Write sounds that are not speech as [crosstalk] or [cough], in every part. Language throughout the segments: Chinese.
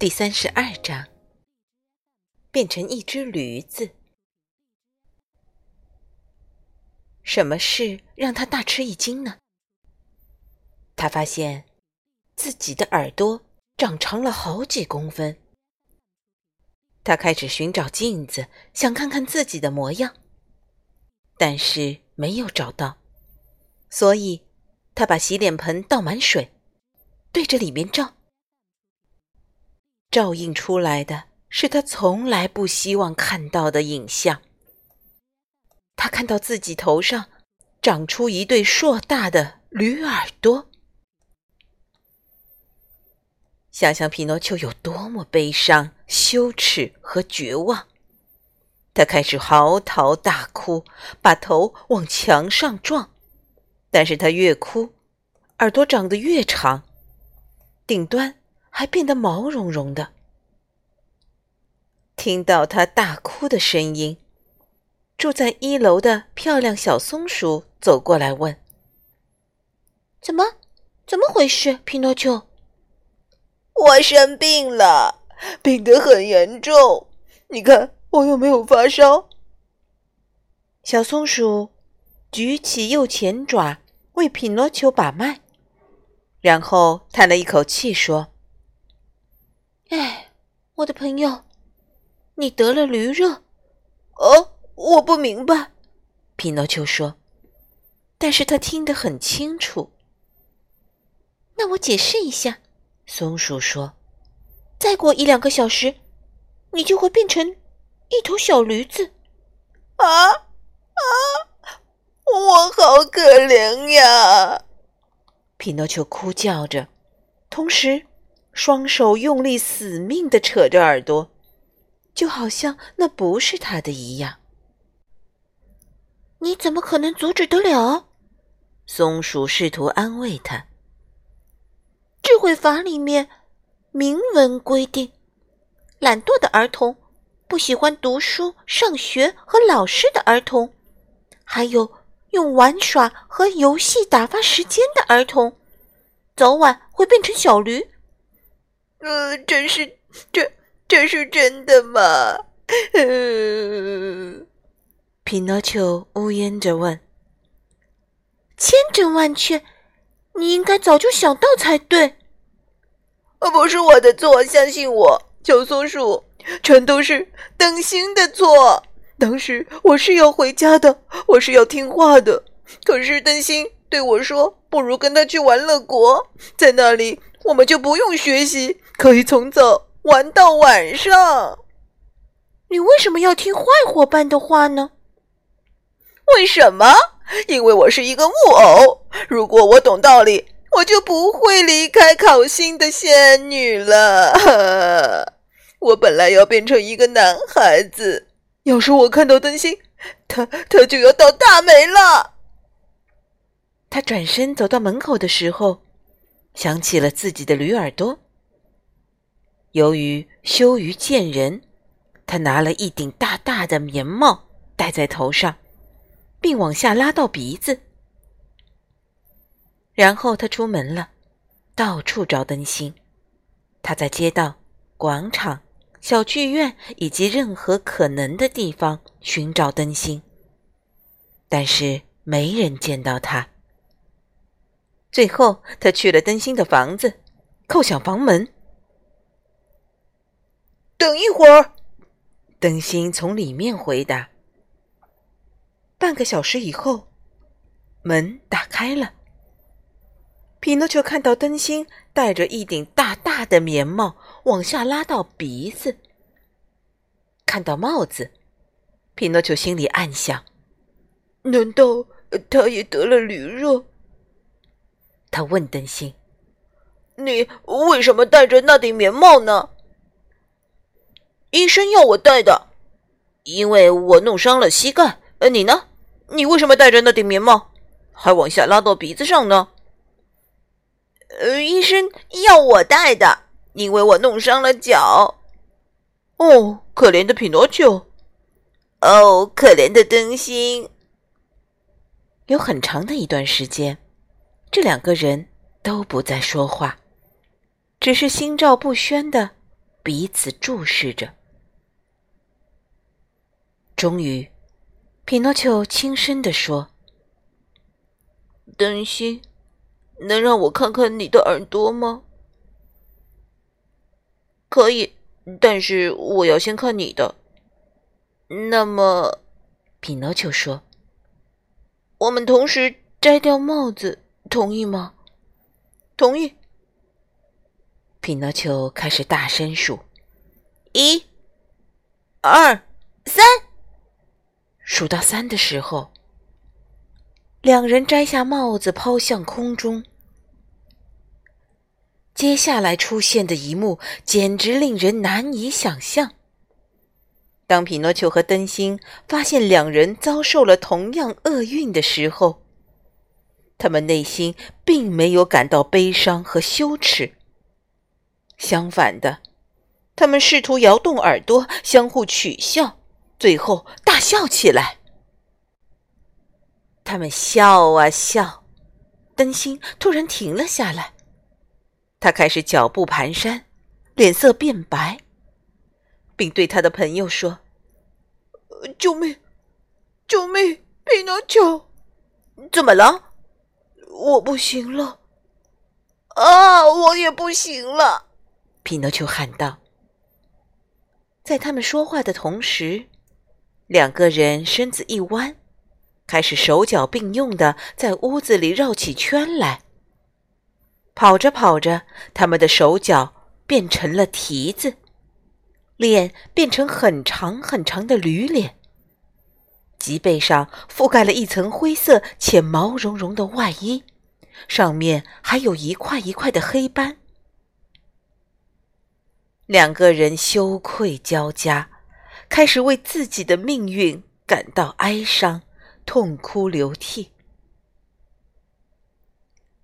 第三十二章：变成一只驴子。什么事让他大吃一惊呢？他发现自己的耳朵。长长了好几公分。他开始寻找镜子，想看看自己的模样，但是没有找到，所以他把洗脸盆倒满水，对着里面照。照映出来的是他从来不希望看到的影像。他看到自己头上长出一对硕大的驴耳朵。想想匹诺丘有多么悲伤、羞耻和绝望，他开始嚎啕大哭，把头往墙上撞。但是他越哭，耳朵长得越长，顶端还变得毛茸茸的。听到他大哭的声音，住在一楼的漂亮小松鼠走过来问：“怎么？怎么回事，匹诺丘？”我生病了，病得很严重。你看，我又没有发烧。小松鼠举起右前爪为匹诺丘把脉，然后叹了一口气说：“哎，我的朋友，你得了驴热。”哦，我不明白。匹诺丘说，但是他听得很清楚。那我解释一下。松鼠说：“再过一两个小时，你就会变成一头小驴子。”啊啊！我好可怜呀！匹诺丘哭叫着，同时双手用力死命的扯着耳朵，就好像那不是他的一样。你怎么可能阻止得了？松鼠试图安慰他。智慧法里面明文规定，懒惰的儿童、不喜欢读书、上学和老师的儿童，还有用玩耍和游戏打发时间的儿童，早晚会变成小驴。呃，这是这这是真的吗？呃 [laughs] 匹诺丘呜咽着问：“千真万确。”你应该早就想到才对，呃，不是我的错，相信我，小松鼠，全都是灯芯的错。当时我是要回家的，我是要听话的，可是灯芯对我说：“不如跟他去玩乐国，在那里我们就不用学习，可以从早玩到晚上。”你为什么要听坏伙伴的话呢？为什么？因为我是一个木偶，如果我懂道理，我就不会离开烤心的仙女了。[laughs] 我本来要变成一个男孩子，要是我看到灯芯，他他就要倒大霉了。他转身走到门口的时候，想起了自己的驴耳朵。由于羞于见人，他拿了一顶大大的棉帽戴在头上。并往下拉到鼻子，然后他出门了，到处找灯芯。他在街道、广场、小剧院以及任何可能的地方寻找灯芯，但是没人见到他。最后，他去了灯芯的房子，叩响房门。等一会儿，灯芯从里面回答。半个小时以后，门打开了。匹诺丘看到灯芯戴着一顶大大的棉帽，往下拉到鼻子。看到帽子，匹诺丘心里暗想：难道他也得了驴热？他问灯芯：“你为什么戴着那顶棉帽呢？”医生要我戴的，因为我弄伤了膝盖。呃，你呢？你为什么戴着那顶棉帽，还往下拉到鼻子上呢？呃，医生要我戴的，因为我弄伤了脚。哦，可怜的匹诺丘。哦，可怜的灯芯。有很长的一段时间，这两个人都不再说话，只是心照不宣的彼此注视着。终于，匹诺丘轻声地说：“灯芯，能让我看看你的耳朵吗？”“可以，但是我要先看你的。”“那么，匹诺丘说，我们同时摘掉帽子，同意吗？”“同意。”匹诺丘开始大声数：“一、二、三。”数到三的时候，两人摘下帽子，抛向空中。接下来出现的一幕简直令人难以想象。当匹诺丘和灯芯发现两人遭受了同样厄运的时候，他们内心并没有感到悲伤和羞耻。相反的，他们试图摇动耳朵，相互取笑。最后大笑起来。他们笑啊笑，灯芯突然停了下来。他开始脚步蹒跚，脸色变白，并对他的朋友说：“救命！救命！匹诺丘，怎么了？我不行了！啊，我也不行了！”匹诺丘喊道。在他们说话的同时。两个人身子一弯，开始手脚并用的在屋子里绕起圈来。跑着跑着，他们的手脚变成了蹄子，脸变成很长很长的驴脸，脊背上覆盖了一层灰色且毛茸茸的外衣，上面还有一块一块的黑斑。两个人羞愧交加。开始为自己的命运感到哀伤，痛哭流涕。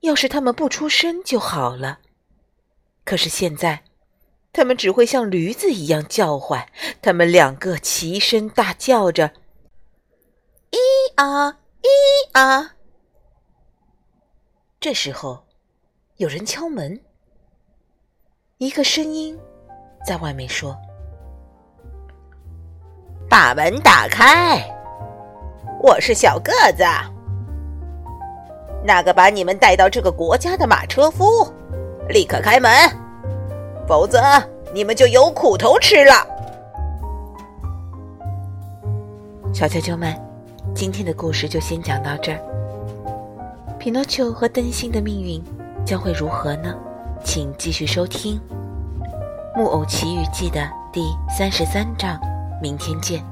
要是他们不出声就好了，可是现在，他们只会像驴子一样叫唤。他们两个齐声大叫着：“咿啊，咿啊！”这时候，有人敲门。一个声音在外面说。把门打开，我是小个子。那个把你们带到这个国家的马车夫，立刻开门，否则你们就有苦头吃了。小啾啾们，今天的故事就先讲到这儿。匹诺丘和灯芯的命运将会如何呢？请继续收听《木偶奇遇记》的第三十三章。明天见。